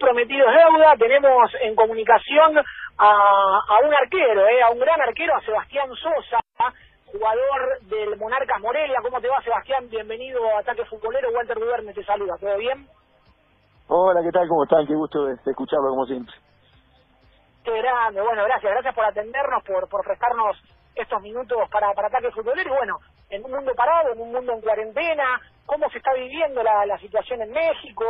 prometido es deuda, tenemos en comunicación a, a un arquero, eh, a un gran arquero, a Sebastián Sosa, jugador del Monarcas Morelia. ¿Cómo te va, Sebastián? Bienvenido a Ataque Futbolero. Walter Duerme te saluda. ¿Todo bien? Hola, ¿qué tal? ¿Cómo están? Qué gusto de, de escucharlo, como siempre. Qué grande. Bueno, gracias. Gracias por atendernos, por, por prestarnos estos minutos para, para Ataque Futbolero. Y bueno, en un mundo parado, en un mundo en cuarentena, ¿cómo se está viviendo la, la situación en México?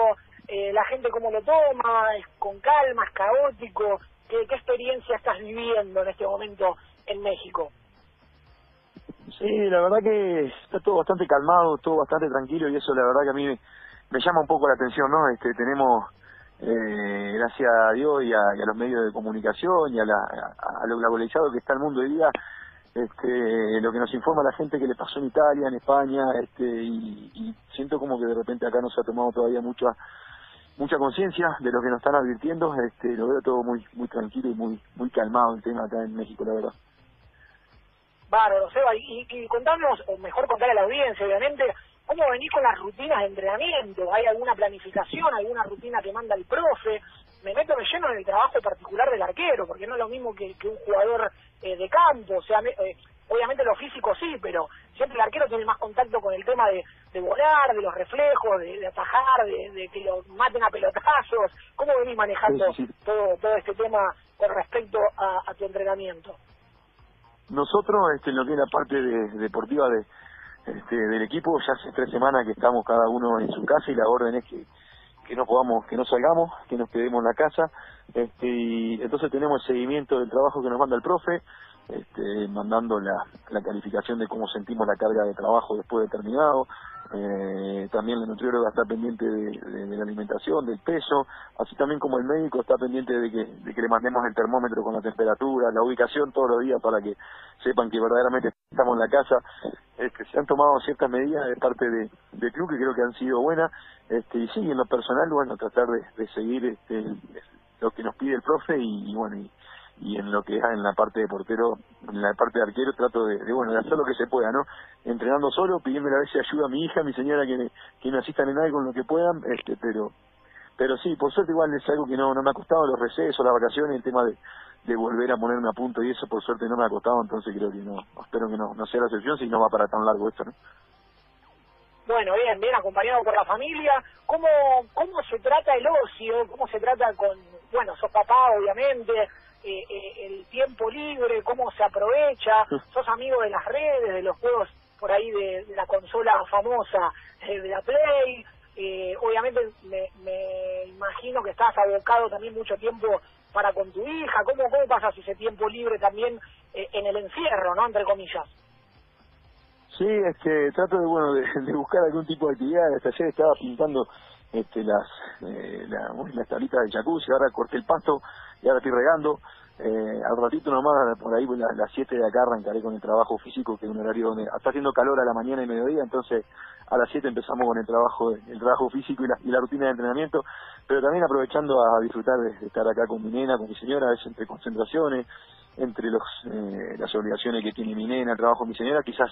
Eh, la gente cómo lo toma, es con calma, es caótico. ¿Qué, ¿Qué experiencia estás viviendo en este momento en México? Sí, la verdad que está todo bastante calmado, todo bastante tranquilo y eso la verdad que a mí me, llama un poco la atención, ¿no? Este, tenemos, eh, gracias a Dios y a, los medios de comunicación y a, la, a lo globalizado que está el mundo hoy día, este, lo que nos informa la gente que le pasó en Italia, en España, este, y, y siento como que de repente acá no se ha tomado todavía mucha mucha conciencia de lo que nos están advirtiendo, este, lo veo todo muy muy tranquilo y muy muy calmado el tema acá en México, la verdad. Bárbaro, Seba, y, y contanos, o mejor contarle a la audiencia, obviamente, ¿cómo venís con las rutinas de entrenamiento? ¿Hay alguna planificación, alguna rutina que manda el profe? Me meto me lleno en el trabajo particular del arquero, porque no es lo mismo que, que un jugador eh, de campo, o sea, eh, obviamente lo físico sí, pero siempre el arquero tiene más contacto con el tema de, de volar, de los reflejos, de, de atajar, de, de, que lo maten a pelotazos. ¿Cómo venís manejando sí, sí. Todo, todo este tema con respecto a, a tu entrenamiento? Nosotros, este, en lo que es la parte de, deportiva de, este, del equipo, ya hace tres semanas que estamos cada uno en su casa y la orden es que, que no podamos, que no salgamos, que nos quedemos en la casa, este, y entonces tenemos el seguimiento del trabajo que nos manda el profe, este, mandando la, calificación de cómo sentimos la carga de trabajo después de terminado, eh, también la nutrióloga está pendiente de, de, de, la alimentación, del peso, así también como el médico está pendiente de que, de que le mandemos el termómetro con la temperatura, la ubicación todos los días para que sepan que verdaderamente estamos en la casa. Este, se han tomado ciertas medidas de parte de, del club que creo que han sido buenas, este, y sí, en lo personal, bueno, tratar de, de seguir este, lo que nos pide el profe y, y bueno, y, y en lo que es en la parte de portero, en la parte de arquero trato de, bueno, de hacer lo que se pueda, ¿no? Entrenando solo, pidiéndole a veces ayuda a mi hija, a mi señora que me, que me asistan en algo con lo que puedan, este, pero pero sí, por suerte igual es algo que no, no me ha costado los recesos, las vacaciones, el tema de, de volver a ponerme a punto y eso por suerte no me ha costado, entonces creo que no, espero que no, no sea la excepción si no va para tan largo esto, ¿no? Bueno, bien, bien acompañado por la familia. ¿Cómo, cómo se trata el ocio? ¿Cómo se trata con, bueno, sos papá obviamente, eh, eh, el tiempo libre, cómo se aprovecha, sos amigo de las redes, de los juegos por ahí de, de la consola famosa eh, de la Play, eh, obviamente me, me, imagino que estás abocado también mucho tiempo para con tu hija, ¿cómo, cómo pasas ese tiempo libre también eh, en el encierro, ¿no? Entre comillas. Sí, es que trato de, bueno, de, de buscar algún tipo de actividad, hasta ayer estaba pintando este, las, eh, la, las tablitas del jacuzzi, ahora corté el pasto y ahora estoy regando. Eh, al ratito nomás, por ahí, las 7 de acá arrancaré con el trabajo físico, que es un horario donde está haciendo calor a la mañana y mediodía, entonces a las 7 empezamos con el trabajo el trabajo físico y la, y la rutina de entrenamiento, pero también aprovechando a disfrutar de, de, estar acá con mi nena, con mi señora, a veces entre concentraciones, entre los eh, las obligaciones que tiene mi nena, el trabajo de mi señora, quizás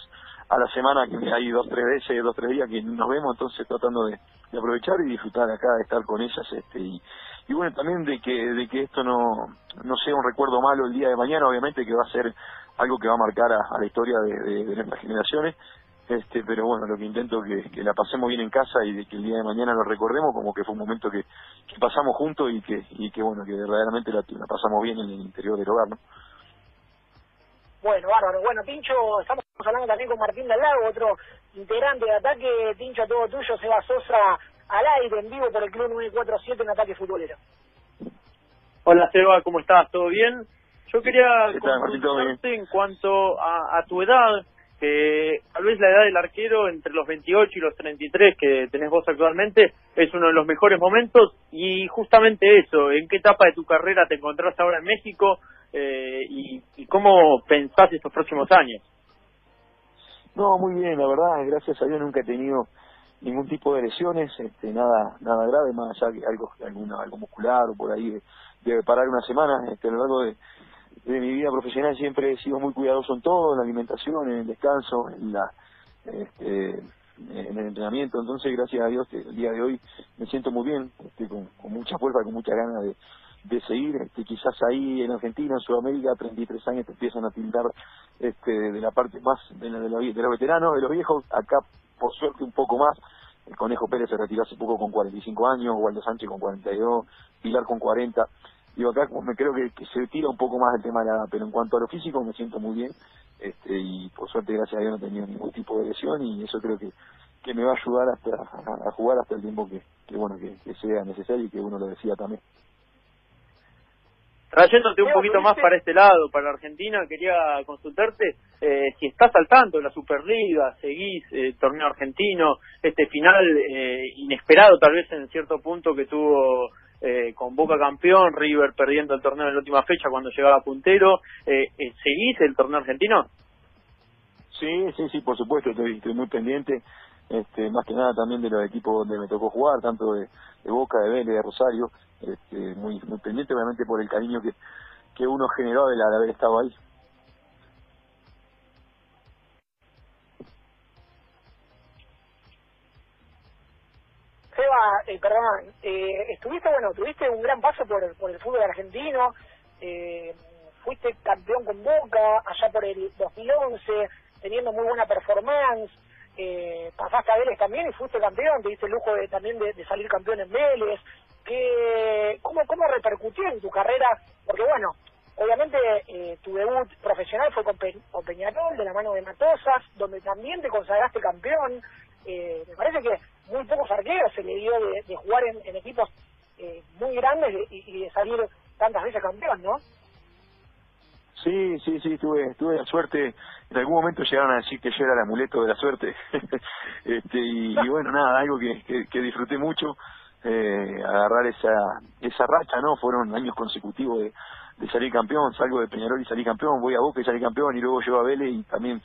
a la semana que hay dos, tres veces, dos, tres días que nos vemos, entonces tratando de, aprovechar y disfrutar acá, de estar con ellas, este, y, y bueno, también de que, de que esto no, no sea un recuerdo malo el día de mañana, obviamente que va a ser algo que va a marcar a, la historia de, nuestras generaciones, este pero bueno lo que intento que, que la pasemos bien en casa y de que el día de mañana lo recordemos como que fue un momento que, que pasamos juntos y que y que bueno que verdaderamente la, la pasamos bien en el interior del hogar no bueno bárbaro. Bueno Pincho estamos hablando también con Martín del Lago otro integrante de ataque. Pincho todo tuyo Seba Sosa al aire en vivo por el club 947 en ataque futbolero. Hola Seba cómo estás todo bien yo quería consultarte en cuanto a, a tu edad que tal vez la edad del arquero entre los 28 y los 33 que tenés vos actualmente es uno de los mejores momentos. Y justamente eso, ¿en qué etapa de tu carrera te encontrás ahora en México eh, y, cómo pensás estos próximos años? No, muy bien, la verdad, gracias a Dios nunca he tenido ningún tipo de lesiones, este, nada nada grave, más allá que algo alguna, algo muscular o por ahí debe parar una semana, este, a lo largo de de mi vida profesional siempre he sido muy cuidadoso en todo, en la alimentación, en el descanso, en la este, en el entrenamiento, entonces gracias a Dios el día de hoy me siento muy bien, estoy con, mucha fuerza, con mucha ganas de, de seguir, este, quizás ahí en Argentina, en Sudamérica, 33 años te empiezan a tildar este, de la parte más de, la, de, la, de los veteranos, de los viejos, acá por suerte un poco más, el Conejo Pérez se retiró hace poco con 45 años, Waldo Sánchez con 42, Pilar con 40, digo acá me creo que, se tira un poco más el tema de la edad, pero en cuanto a lo físico me siento muy bien, este, y por suerte gracias a Dios no he tenido ningún tipo de lesión y eso creo que que me va a ayudar hasta a, jugar hasta el tiempo que, que bueno que, sea necesario y que uno lo decía también. Trayéndote un poquito más para este lado, para Argentina, quería consultarte eh, si estás al tanto de la Superliga, seguís el eh, torneo argentino, este final eh, inesperado tal vez en cierto punto que tuvo eh, con Boca campeón, River perdiendo el torneo en la última fecha cuando llegaba puntero, ¿seguís el torneo argentino? Sí, sí, sí, por supuesto, estoy, estoy muy pendiente, este, más que nada también de los equipos donde me tocó jugar, tanto de, Boca, de Vélez, de Rosario, este, muy, muy pendiente obviamente por el cariño que, que uno generó de haber estado ahí. Seba, eh, perdón, eh, estuviste, bueno, tuviste un gran paso por, por el fútbol argentino, eh, fuiste campeón con Boca allá por el 2011, teniendo muy buena performance, eh, pasaste a Vélez también y fuiste campeón, te diste el lujo de, también de, salir campeón en Vélez. Que, ¿cómo, ¿Cómo repercutió en tu carrera? Porque bueno, obviamente eh, tu debut profesional fue con, Peñarol, de la mano de Matosas, donde también te consagraste campeón. Eh, me parece que muy pocos arqueros se le dio de, jugar en, equipos eh, muy grandes y de salir tantas veces campeón, ¿no? Sí, sí, sí, tuve, tuve la suerte, en algún momento llegaron a decir que yo era el amuleto de la suerte, este, y, bueno, nada, algo que, que, disfruté mucho, eh, agarrar esa, esa racha, ¿no? Fueron años consecutivos de, salir campeón, salgo de Peñarol y salí campeón, voy a Boca y salí campeón, y luego llego a Vélez y también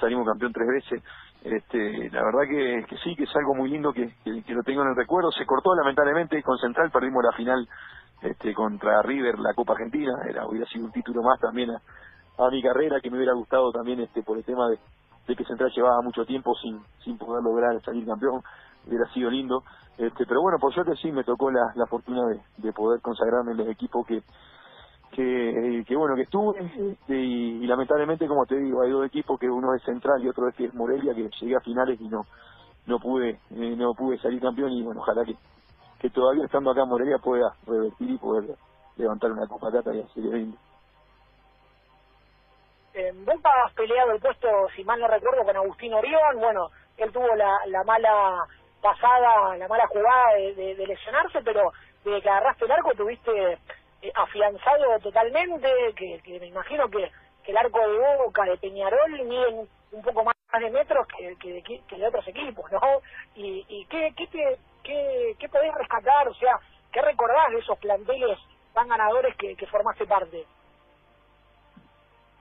salimos campeón tres veces. Este, la verdad que, que sí, que es algo muy lindo que, que, lo tengo en el recuerdo. Se cortó lamentablemente con Central, perdimos la final este, contra River la Copa Argentina, era hubiera sido un título más también a, mi carrera que me hubiera gustado también este por el tema de, que Central llevaba mucho tiempo sin sin poder lograr salir campeón, hubiera sido lindo, este pero bueno, por suerte sí me tocó la, la fortuna de, de poder consagrarme en los equipos que que, que bueno que estuve. Este, y, lamentablemente como te digo hay dos equipos que uno es Central y otro es, es Morelia que llegué a finales y no no pude eh, no pude salir campeón. Y bueno ojalá que que todavía estando acá en Morelia pueda revertir y poder levantar una copa cata y así lindo. En Boca has peleado el puesto, si mal no recuerdo, con Agustín Orión. Bueno, él tuvo la, la mala pasada, la mala jugada de, lesionarse, pero desde que agarraste el arco tuviste eh, afianzado totalmente, que, que me imagino que, el arco de Boca, de Peñarol, miden un poco más de metros que, que, que de otros equipos, ¿no? ¿Y, y qué, qué, te, qué, qué podés rescatar? O sea, ¿qué recordás de esos planteles tan ganadores que, que formaste parte?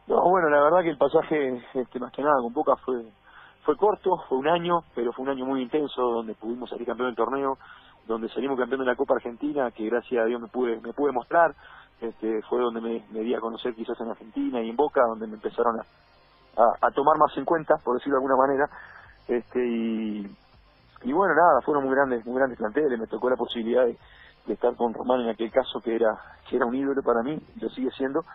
No, bueno, la verdad que el pasaje, este, más que nada, con Boca fue fue corto, fue un año, pero fue un año muy intenso, donde pudimos salir campeón del torneo, donde salimos campeón de la Copa Argentina, que gracias a Dios me pude me pude mostrar, este, fue donde me, me di a conocer quizás en Argentina y en Boca, donde me empezaron a, a, tomar más en cuenta, por decirlo de alguna manera, este y, y bueno, nada, fueron muy grandes, muy grandes planteles, me tocó la posibilidad de, estar con Román en aquel caso que era, que era un ídolo para mí, lo sigue siendo,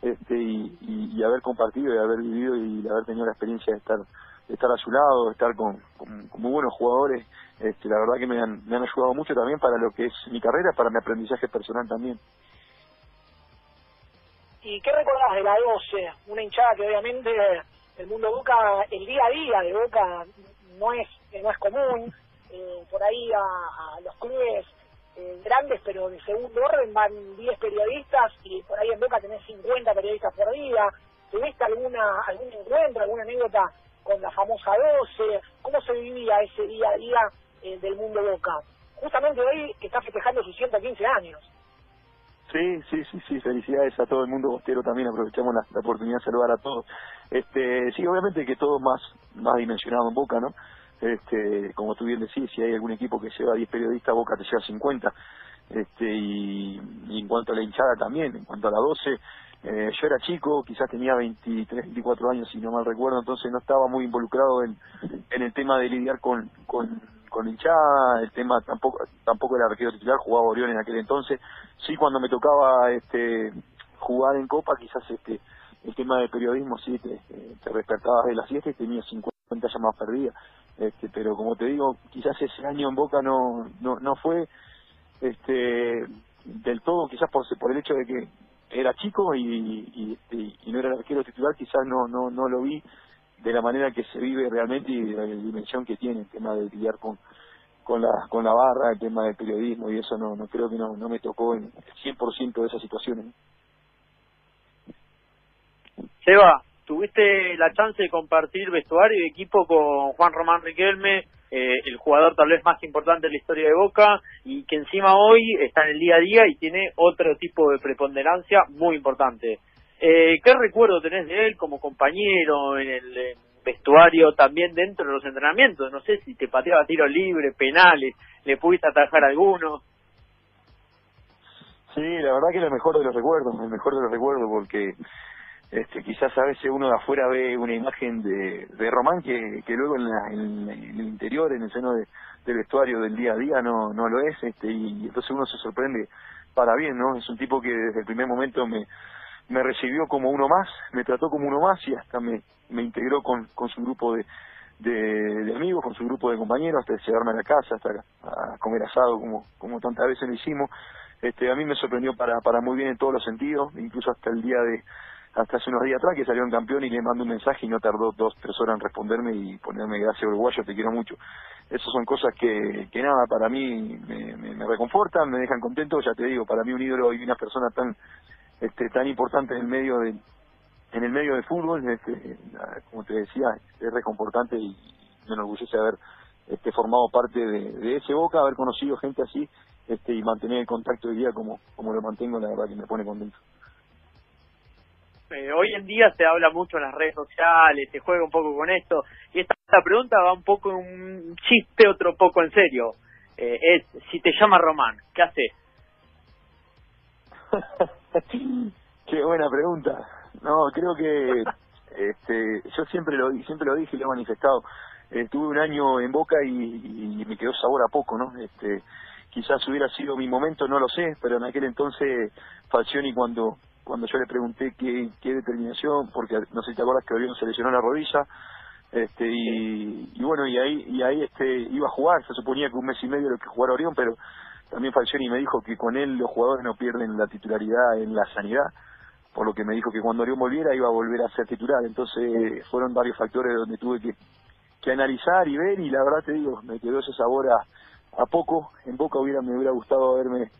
este y, haber compartido y haber vivido y haber tenido la experiencia de estar de estar a su lado, de estar con, con, muy buenos jugadores, este, la verdad que me han, me han ayudado mucho también para lo que es mi carrera, para mi aprendizaje personal también. ¿Y qué recordás de la 12? Una hinchada que obviamente el mundo Boca, el día a día de Boca no es no es común. Eh, por ahí a, los clubes eh, grandes, pero de segundo orden, van 10 periodistas y por ahí en Boca tenés 50 periodistas por día. ¿Tuviste alguna, algún encuentro, alguna anécdota con la famosa 12? ¿Cómo se vivía ese día a día eh, del mundo Boca? Justamente hoy que está festejando sus 115 años. Sí, sí, sí, sí, felicidades a todo el mundo bostero también, aprovechamos la, oportunidad de saludar a todos. Este, sí, obviamente que todo más, más dimensionado en Boca, ¿no? Este, como tú bien decís, si hay algún equipo que lleva 10 periodistas, Boca te lleva 50. Este, y, en cuanto a la hinchada también, en cuanto a la 12, eh, yo era chico, quizás tenía 23, 24 años si no mal recuerdo, entonces no estaba muy involucrado en, el tema de lidiar con, con, con hinchada, el tema tampoco tampoco era arquero titular, jugaba Orión en aquel entonces, sí cuando me tocaba este jugar en Copa quizás este el tema del periodismo sí te, te despertabas de la siesta y tenías 50 llamadas perdidas, este, pero como te digo, quizás ese año en Boca no no, no fue este del todo quizás por, por el hecho de que era chico y, y, no era el arquero titular, quizás no, no, no lo vi de la manera que se vive realmente y de la dimensión que tiene el tema de lidiar con, con la con la barra, el tema del periodismo y eso no no creo que no no me tocó en el 100% de esas situaciones. Seba, tuviste la chance de compartir vestuario y equipo con Juan Román Riquelme, eh, el jugador tal vez más importante de la historia de Boca y que encima hoy está en el día a día y tiene otro tipo de preponderancia muy importante. Eh, ¿Qué recuerdo tenés de él como compañero en el vestuario, también dentro de los entrenamientos? No sé si te pateaba tiros libres, penales, le pudiste atajar alguno. Sí, la verdad que es el mejor de los recuerdos, el mejor de los recuerdos, porque este, quizás a veces uno de afuera ve una imagen de, de Román que, que luego en, la, en, el interior, en el seno de, del vestuario del día a día no, no lo es, este, y entonces uno se sorprende para bien, ¿no? Es un tipo que desde el primer momento me, me recibió como uno más, me trató como uno más y hasta me, me integró con, con su grupo de, de, amigos, con su grupo de compañeros, hasta llevarme a la casa, hasta a comer asado como, como tantas veces lo hicimos. Este, a mí me sorprendió para, para muy bien en todos los sentidos, incluso hasta el día de, hasta hace unos días atrás que salió en campeón y le mando un mensaje y no tardó dos, tres horas en responderme y ponerme gracias uruguayo, te quiero mucho. Esas son cosas que, que nada, para mí me, reconfortan, me dejan contento, ya te digo, para mí un ídolo y una persona tan este tan importante en el medio de en el medio del fútbol, este, como te decía, es reconfortante y me enorgullece haber este, formado parte de, de ese Boca, haber conocido gente así este, y mantener el contacto hoy día como, como lo mantengo, la verdad que me pone contento. Eh, hoy en día se habla mucho en las redes sociales, se juega un poco con esto, y esta, pregunta va un poco en un chiste, otro poco en serio. Eh, es, si te llama Román, ¿qué haces? Qué buena pregunta. No, creo que este, yo siempre lo siempre lo dije y lo he manifestado. Estuve un año en Boca y, me quedó sabor a poco, ¿no? Este, quizás hubiera sido mi momento, no lo sé, pero en aquel entonces Falcioni cuando cuando yo le pregunté qué, determinación, porque no sé si te acuerdas que Orión se lesionó la rodilla, este y, y bueno y ahí y ahí este iba a jugar. Se suponía que un mes y medio lo que jugara Orión pero también Falcioni me dijo que con él los jugadores no pierden la titularidad en la sanidad por lo que me dijo que cuando Orión volviera iba a volver a ser titular. Entonces fueron varios factores donde tuve que, que analizar y ver y la verdad te digo me quedó ese sabor a, a poco. En Boca hubiera me hubiera gustado haberme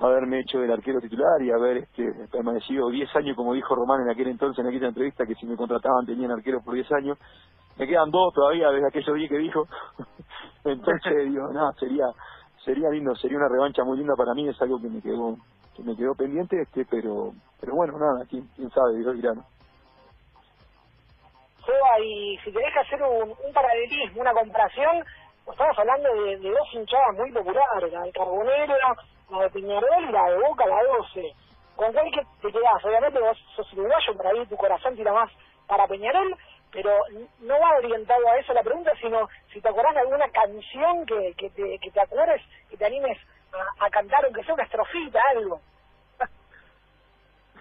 haberme hecho el arquero titular y haber este, permanecido 10 años, como dijo Román en aquel entonces, en aquella entrevista, que si me contrataban tenían arquero por 10 años. Me quedan dos todavía desde aquellos días que dijo. entonces, digo, no, sería sería lindo, sería una revancha muy linda para mí, es algo que me quedó que me quedó pendiente, este pero pero bueno, nada, quién, quién sabe, Dios dirá, ¿no? y si querés hacer un, un paralelismo, una comparación, estamos hablando de, de dos hinchadas muy populares, la de Carbonero la de Peñarol y la de Boca, la 12. ¿Con cuál que te quedás? Obviamente vos sos uruguayo, por ahí tu corazón tira más para Peñarol, pero no va orientado a eso la pregunta, sino si te acordás de alguna canción que, que, te, que te acuerdes y te animes a, a cantar, aunque sea una estrofita, algo.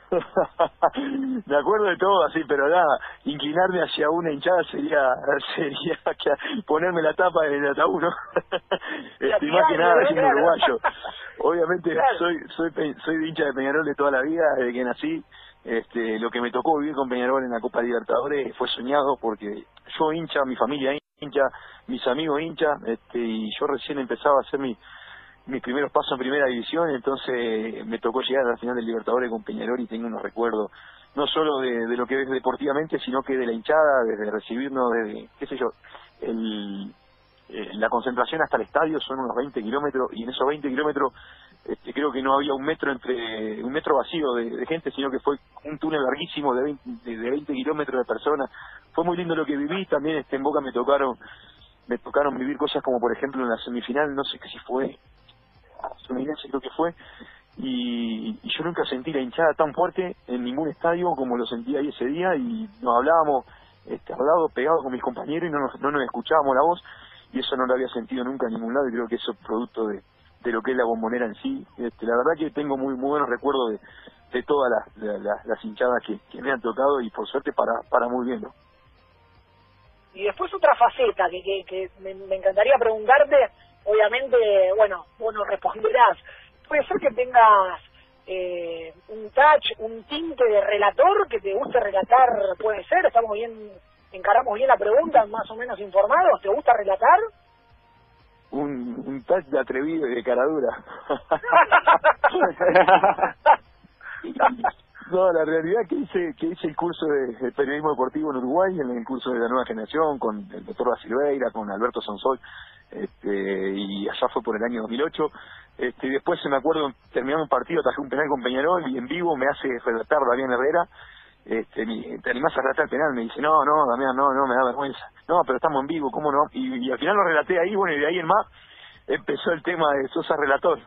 me acuerdo de todo así, pero nada, inclinarme hacia una hinchada sería sería ponerme la tapa en el ataúd, ¿no? este, más que nada, siendo uruguayo. Obviamente soy soy soy de hincha de Peñarol de toda la vida, desde que nací. Este, lo que me tocó vivir con Peñarol en la Copa Libertadores fue soñado porque yo hincha, mi familia hincha, mis amigos hincha, este, y yo recién empezaba a hacer mi mis primeros pasos en primera división, entonces me tocó llegar a la final del Libertadores con Peñarol y tengo unos recuerdos no solo de, de lo que ves deportivamente, sino que de la hinchada, desde recibirnos, desde, qué sé yo, el, eh, la concentración hasta el estadio son unos 20 kilómetros y en esos 20 kilómetros este, creo que no había un metro entre un metro vacío de, gente, sino que fue un túnel larguísimo de 20, de 20 kilómetros de personas. Fue muy lindo lo que viví, también este, en Boca me tocaron me tocaron vivir cosas como por ejemplo en la semifinal, no sé qué si fue Fluminense creo que fue, y, y, yo nunca sentí la hinchada tan fuerte en ningún estadio como lo sentí ahí ese día y nos hablábamos este, hablado, pegado con mis compañeros y no nos, no nos escuchábamos la voz y eso no lo había sentido nunca en ningún lado y creo que eso es producto de, de lo que es la bombonera en sí. Este, la verdad que tengo muy, muy buenos recuerdos de, de todas las, las, hinchadas que, me han tocado y por suerte para, para muy bien. ¿no? Y después otra faceta que, que, que me, encantaría preguntarte, obviamente, bueno, vos nos responderás, puede ser que tengas eh, un touch, un tinte de relator que te guste relatar, puede ser, estamos bien, encaramos bien la pregunta, más o menos informados, ¿te gusta relatar? Un, un touch de atrevido y de caradura. No, la realidad que hice que hice el curso de, periodismo deportivo en Uruguay, en el curso de la nueva generación, con el doctor Basilveira, con Alberto Sonsol, este, y allá fue por el año 2008. Este, y después, me acuerdo, terminamos un partido, traje un penal con Peñarol y en vivo me hace relatar Damián Herrera. Este, ¿Te animás a relatar el penal? Me dice, no, no, Damián, no, no, me da vergüenza. No, pero estamos en vivo, ¿cómo no? Y, al final lo relaté ahí, bueno, y de ahí en más empezó el tema de Sosa Relator.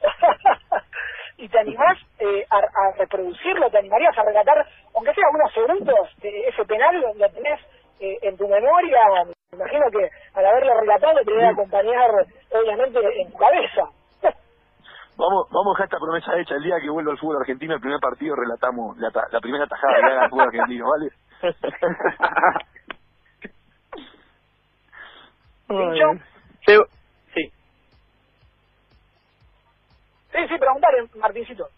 y te animás eh, a, reproducirlo, te animarías a relatar, aunque sea unos segundos, ese penal lo tenés eh, en tu memoria, me imagino que al haberlo relatado te debe acompañar obviamente en tu cabeza. Vamos, vamos a dejar esta promesa hecha. El día que vuelva al fútbol argentino, el primer partido relatamos la, la primera tajada que haga el fútbol argentino, ¿vale? Sí, sí, preguntar, Martincito.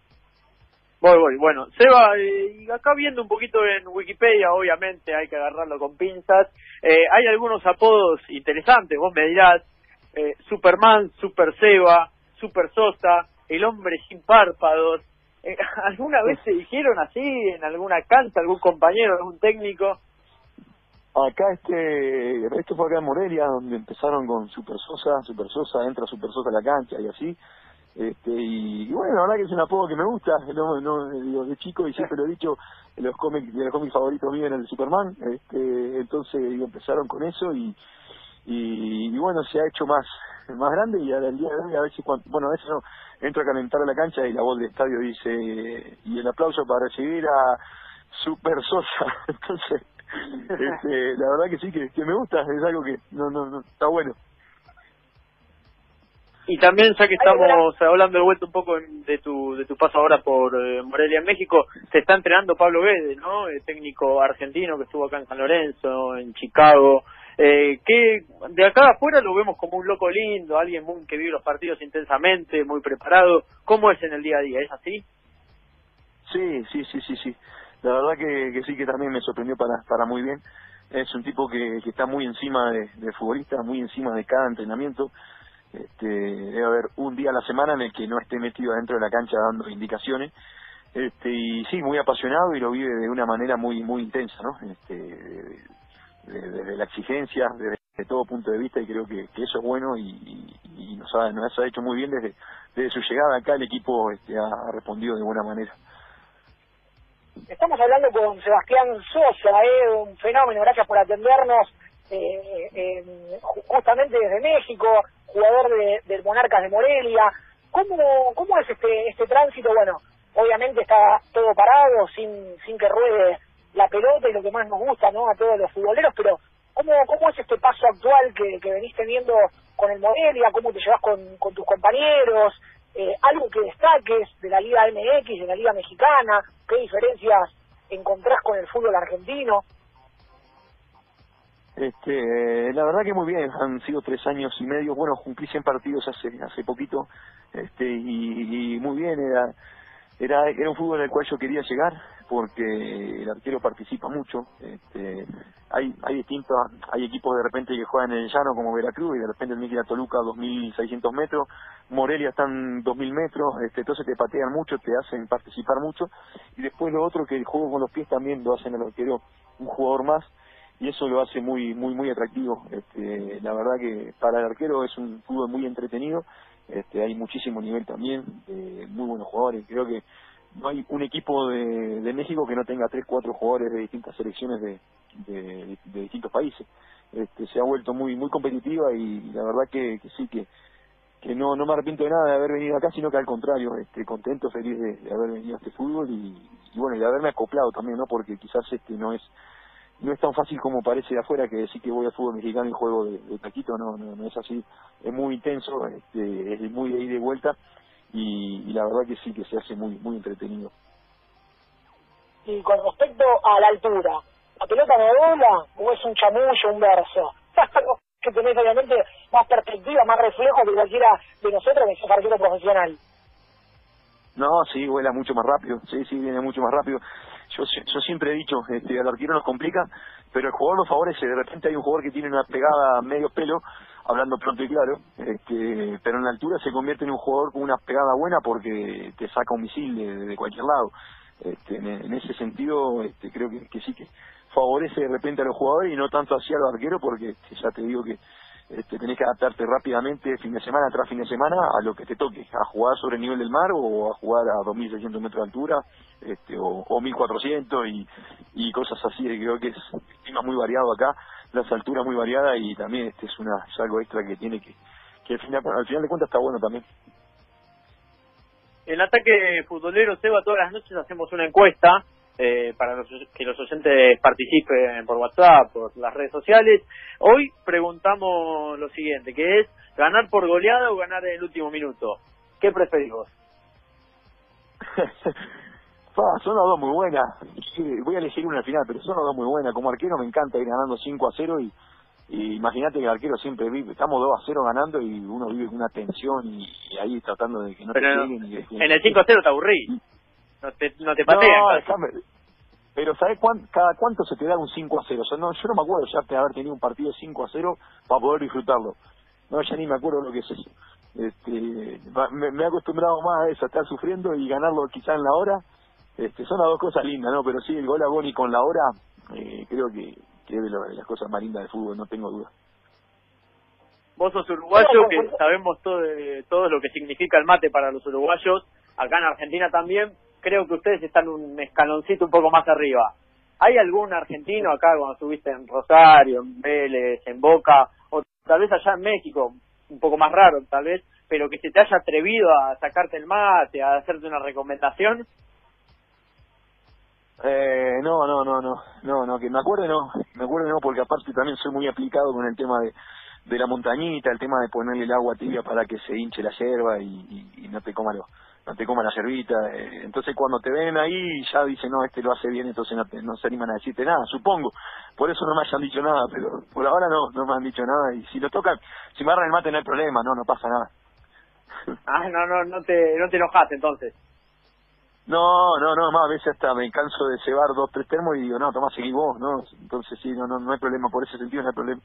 Voy, voy. Bueno, Seba, eh, acá viendo un poquito en Wikipedia, obviamente hay que agarrarlo con pinzas. Eh, hay algunos apodos interesantes, vos me dirás. Eh, Superman, Super Seba, Super Sosa, el hombre sin párpados. Eh, ¿Alguna vez se dijeron así en alguna cancha, algún compañero, algún técnico? Acá este, esto fue acá en Morelia, donde empezaron con Super Sosa, Super Sosa, entra Super Sosa a la cancha y así. Este, y, bueno, la verdad que es un apodo que me gusta, no, no, digo, de chico y siempre lo he dicho, los cómics, de los cómics favoritos viven el Superman, este, entonces empezaron con eso y, y, bueno, se ha hecho más más grande y el día de hoy a veces, cuando, bueno, a veces no, entro a calentar a la cancha y la voz del estadio dice, y el aplauso para recibir a Super Sosa, entonces, este, la verdad que sí, que, que me gusta, es algo que no, no, no está bueno. Y también, ya que estamos hablando de vuelta un poco de tu, de tu paso ahora por eh, Morelia, México, se está entrenando Pablo Guedes, ¿no? El técnico argentino que estuvo acá en San Lorenzo, en Chicago. Eh, que de acá afuera lo vemos como un loco lindo, alguien muy, que vive los partidos intensamente, muy preparado. ¿Cómo es en el día a día? ¿Es así? Sí, sí, sí, sí, sí. La verdad que, que sí que también me sorprendió para, para muy bien. Es un tipo que, que está muy encima de, de futbolista, muy encima de cada entrenamiento este, debe haber un día a la semana en el que no esté metido adentro de la cancha dando indicaciones. Este, y sí, muy apasionado y lo vive de una manera muy muy intensa, ¿no? Este, desde la exigencia, desde, todo punto de vista, y creo que, eso es bueno y, y, nos, ha, nos ha hecho muy bien desde, desde su llegada acá, el equipo este, ha respondido de buena manera. Estamos hablando con Sebastián Sosa, ¿eh? un fenómeno, gracias por atendernos, eh, eh, justamente desde México, jugador de, del Monarcas de Morelia. ¿Cómo, ¿Cómo es este, este tránsito? Bueno, obviamente está todo parado, sin, sin que ruede la pelota y lo que más nos gusta ¿no? a todos los futboleros, pero ¿cómo, cómo es este paso actual que, que venís teniendo con el Morelia? ¿Cómo te llevas con, con tus compañeros? Eh, algo que destaques de la Liga MX, de la Liga Mexicana, qué diferencias encontrás con el fútbol argentino. Este, la verdad que muy bien, han sido tres años y medio, bueno, cumplí 100 partidos hace hace poquito, este, y, muy bien, era, era, era un fútbol el cual yo quería llegar, porque el arquero participa mucho, este, hay, hay distintos, hay equipos de repente que juegan en el llano como Veracruz, y de repente el a Toluca 2.600 metros, Morelia están 2.000 metros, este, entonces te patean mucho, te hacen participar mucho, y después lo otro que el juego con los pies también lo hacen al arquero un jugador más, y eso lo hace muy muy muy atractivo. Este, la verdad que para el arquero es un fútbol muy entretenido, este, hay muchísimo nivel también, muy buenos jugadores. Creo que no hay un equipo de, de México que no tenga tres, cuatro jugadores de distintas selecciones de, de, distintos países. Este, se ha vuelto muy muy competitiva y la verdad que, sí que que no no me arrepiento de nada de haber venido acá, sino que al contrario, este, contento, feliz de, haber venido a este fútbol y, bueno, y de haberme acoplado también, ¿no? Porque quizás este no es no es tan fácil como parece de afuera que decir que voy al fútbol mexicano y juego de, taquito, no, no, no es así, es muy intenso, este, es muy de ida y de vuelta y, la verdad que sí que se hace muy muy entretenido. Y con respecto a la altura, ¿la pelota me dobla o es un chamullo, un verso? que tenés obviamente más perspectiva, más reflejo que cualquiera de nosotros que es arquero profesional. No, sí, vuela mucho más rápido, sí, sí, viene mucho más rápido. Yo, yo siempre he dicho, este, al arquero nos complica, pero el jugador nos favorece. De repente hay un jugador que tiene una pegada medio pelo, hablando pronto y claro, este, pero en la altura se convierte en un jugador con una pegada buena porque te saca un misil de, cualquier lado. Este, en, ese sentido, este, creo que, sí que favorece de repente a los jugadores y no tanto hacia los arqueros porque ya te digo que este, tenés que adaptarte rápidamente fin de semana tras fin de semana a lo que te toque, a jugar sobre el nivel del mar o a jugar a 2.600 metros de altura este, o, o 1.400 y, cosas así. Creo que es clima muy variado acá, las alturas muy variadas y también este es, una, algo extra que tiene que, que al final, al final de cuentas está bueno también. En ataque futbolero, Seba, todas las noches hacemos una encuesta eh, para que los oyentes participen por WhatsApp, por las redes sociales. Hoy preguntamos lo siguiente, que es ganar por goleada o ganar en el último minuto. ¿Qué preferís vos? son las dos muy buenas. Voy a elegir una al final, pero son las dos muy buenas. Como arquero me encanta ir ganando 5 a 0 y, imagínate que el arquero siempre vive, estamos 2 a 0 ganando y uno vive con una tensión y, ahí tratando de que no pero te En el 5 a 0 te aburrí no te, no te Pero ¿sabes cada cuánto se te da un 5 a 0? O sea, no, yo no me acuerdo ya de haber tenido un partido 5 a 0 para poder disfrutarlo. No, ya ni me acuerdo lo que es eso. Este, me, he acostumbrado más a eso, a estar sufriendo y ganarlo quizá en la hora. Este, son las dos cosas lindas, ¿no? Pero sí, el gol a Boni con la hora, eh, creo que, que es de, las cosas más lindas del fútbol, no tengo duda. Vos sos uruguayo, que sabemos todo, todo lo que significa el mate para los uruguayos, acá en Argentina también, creo que ustedes están un escaloncito un poco más arriba. ¿Hay algún argentino acá cuando estuviste en Rosario, en Vélez, en Boca, o tal vez allá en México, un poco más raro tal vez, pero que se te haya atrevido a sacarte el mate, a hacerte una recomendación? Eh, no, no, no, no, no, no, que me acuerde no, me acuerde no, porque aparte también soy muy aplicado con el tema de, la montañita, el tema de ponerle el agua tibia para que se hinche la hierba y, no te coma lo, no te coma la cervita. Eh, entonces cuando te ven ahí ya dicen, no, este lo hace bien, entonces no, no se animan a decirte nada, supongo. Por eso no me hayan dicho nada, pero por ahora no, no me han dicho nada. Y si lo tocan, si me agarran el mate no hay problema, no, no pasa nada. Ah, no, no, no te, no te enojas entonces. No, no, no, más a veces hasta me canso de cebar dos, tres termos y digo, no, toma, seguí vos, ¿no? Entonces sí, no, no, no hay problema, por ese sentido no hay problema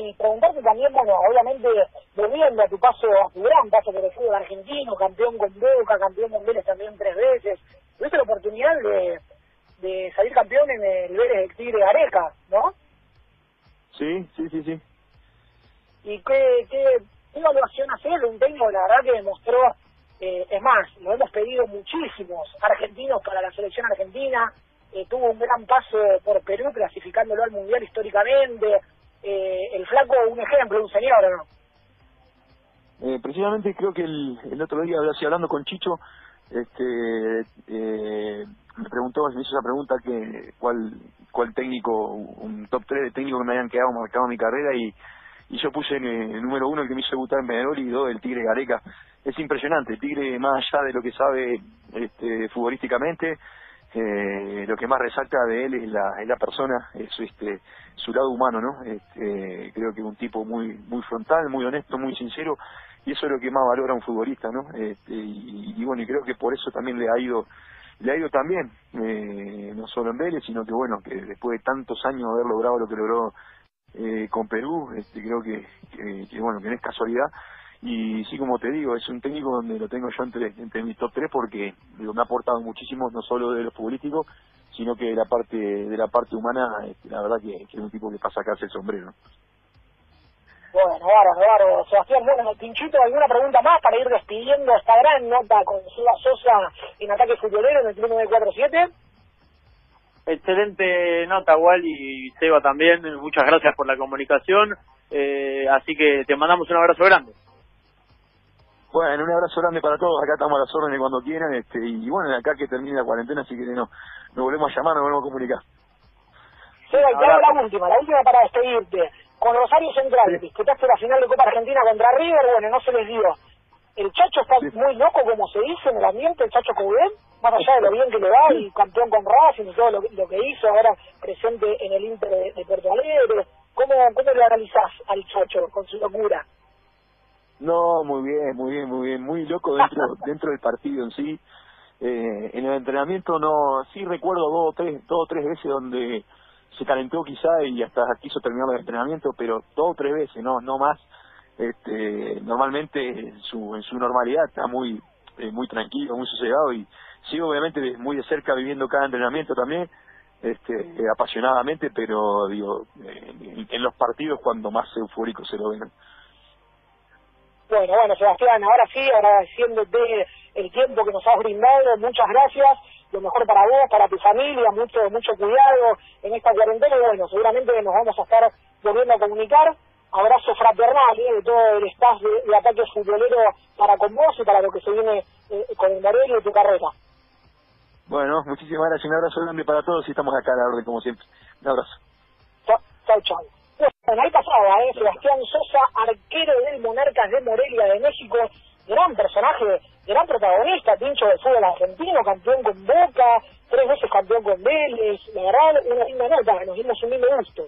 y preguntarte también, bueno, obviamente, volviendo a tu paso, a tu gran paso por el fútbol argentino, campeón con Boca, campeón con Vélez también tres veces, tuviste la oportunidad de, de salir campeón en el Vélez del Tigre Areca, ¿no? Sí, sí, sí, sí. ¿Y qué, qué, evaluación hacer un técnico, la verdad que demostró, eh, es más, lo hemos pedido muchísimos argentinos para la selección argentina, eh, tuvo un gran paso por Perú clasificándolo al Mundial históricamente, eh, el flaco un ejemplo, un señor, ¿o no? Eh, precisamente creo que el, el otro día, así hablando con Chicho, este eh, me preguntó, me hizo esa pregunta que cuál cuál técnico, un top 3 de técnico que me hayan quedado marcado en mi carrera y, y yo puse en el número uno el que me hizo debutar en Penedor y dos el Tigre Gareca. Es impresionante, el Tigre más allá de lo que sabe este, futbolísticamente, eh, lo que más resalta de él es la, es la persona, es este, su lado humano, ¿no? Este, creo que es un tipo muy, muy frontal, muy honesto, muy sincero, y eso es lo que más valora un futbolista, ¿no? Este, y, bueno, y creo que por eso también le ha ido, le ha ido también, eh, no solo en Vélez, sino que bueno, que después de tantos años haber logrado lo que logró eh, con Perú, este, creo que, que, que bueno, que no es casualidad, y sí, como te digo, es un técnico donde lo tengo yo entre, entre mis top tres porque digo, me ha aportado muchísimo, no solo de lo futbolístico, sino que de la parte de la parte humana, este, la verdad que, es un tipo que pasa a sacarse el sombrero. Bueno, bárbaro, bárbaro. Sebastián, bueno, Pinchito, ¿alguna pregunta más para ir despidiendo esta gran nota con Seba Sosa en ataque futbolero en el Club 947? Excelente nota, Wally y Seba también. Muchas gracias por la comunicación Eh, así que te mandamos un abrazo grande. Bueno, un abrazo grande para todos. Acá estamos a las órdenes cuando quieran. Este, y bueno, acá que termine la cuarentena, así que no, nos volvemos a llamar, nos volvemos a comunicar. Sí, y la última, la última para despedirte. Con Rosario Central, disputaste la final de Copa Argentina contra River, bueno, no se les dio. El Chacho está muy loco, como se dice en el ambiente, el Chacho Coudén, más allá de lo bien que le va y campeón con Racing y todo lo, que hizo, ahora presente en el Inter de, de Puerto Alegre. ¿Cómo, ¿Cómo le analizás al Chacho con su locura? No, muy bien, muy bien, muy bien, muy loco dentro dentro del partido en sí. Eh, en el entrenamiento no, sí recuerdo dos o tres, dos o tres veces donde se calentó quizá y hasta quiso terminar el entrenamiento, pero dos o tres veces, no, no más. Este, normalmente en su, en su normalidad está muy, eh, muy tranquilo, muy sosegado y sigo obviamente muy de cerca viviendo cada entrenamiento también, este, apasionadamente, pero digo, en, en los partidos cuando más eufórico se lo ven. Bueno, bueno, Sebastián, ahora sí, agradeciéndote el tiempo que nos has brindado, muchas gracias, lo mejor para vos, para tu familia, mucho mucho cuidado en esta cuarentena y bueno, seguramente nos vamos a estar volviendo a comunicar. Abrazo fraternal ¿eh? de todo el staff de, ataque futbolero para con vos y para lo que se viene eh, con el Morelia y tu carrera. Bueno, muchísimas gracias, un abrazo grande para todos y estamos acá a la orden como siempre. Un abrazo. Chao, chao. Bueno, ahí pasaba, ¿eh? Sebastián Sosa, arquero del Monarcas de Morelia de México, gran personaje, gran protagonista, pincho del fútbol argentino, campeón con Boca, tres veces campeón con Vélez, la verdad, una linda nota, nos dimos un lindo gusto.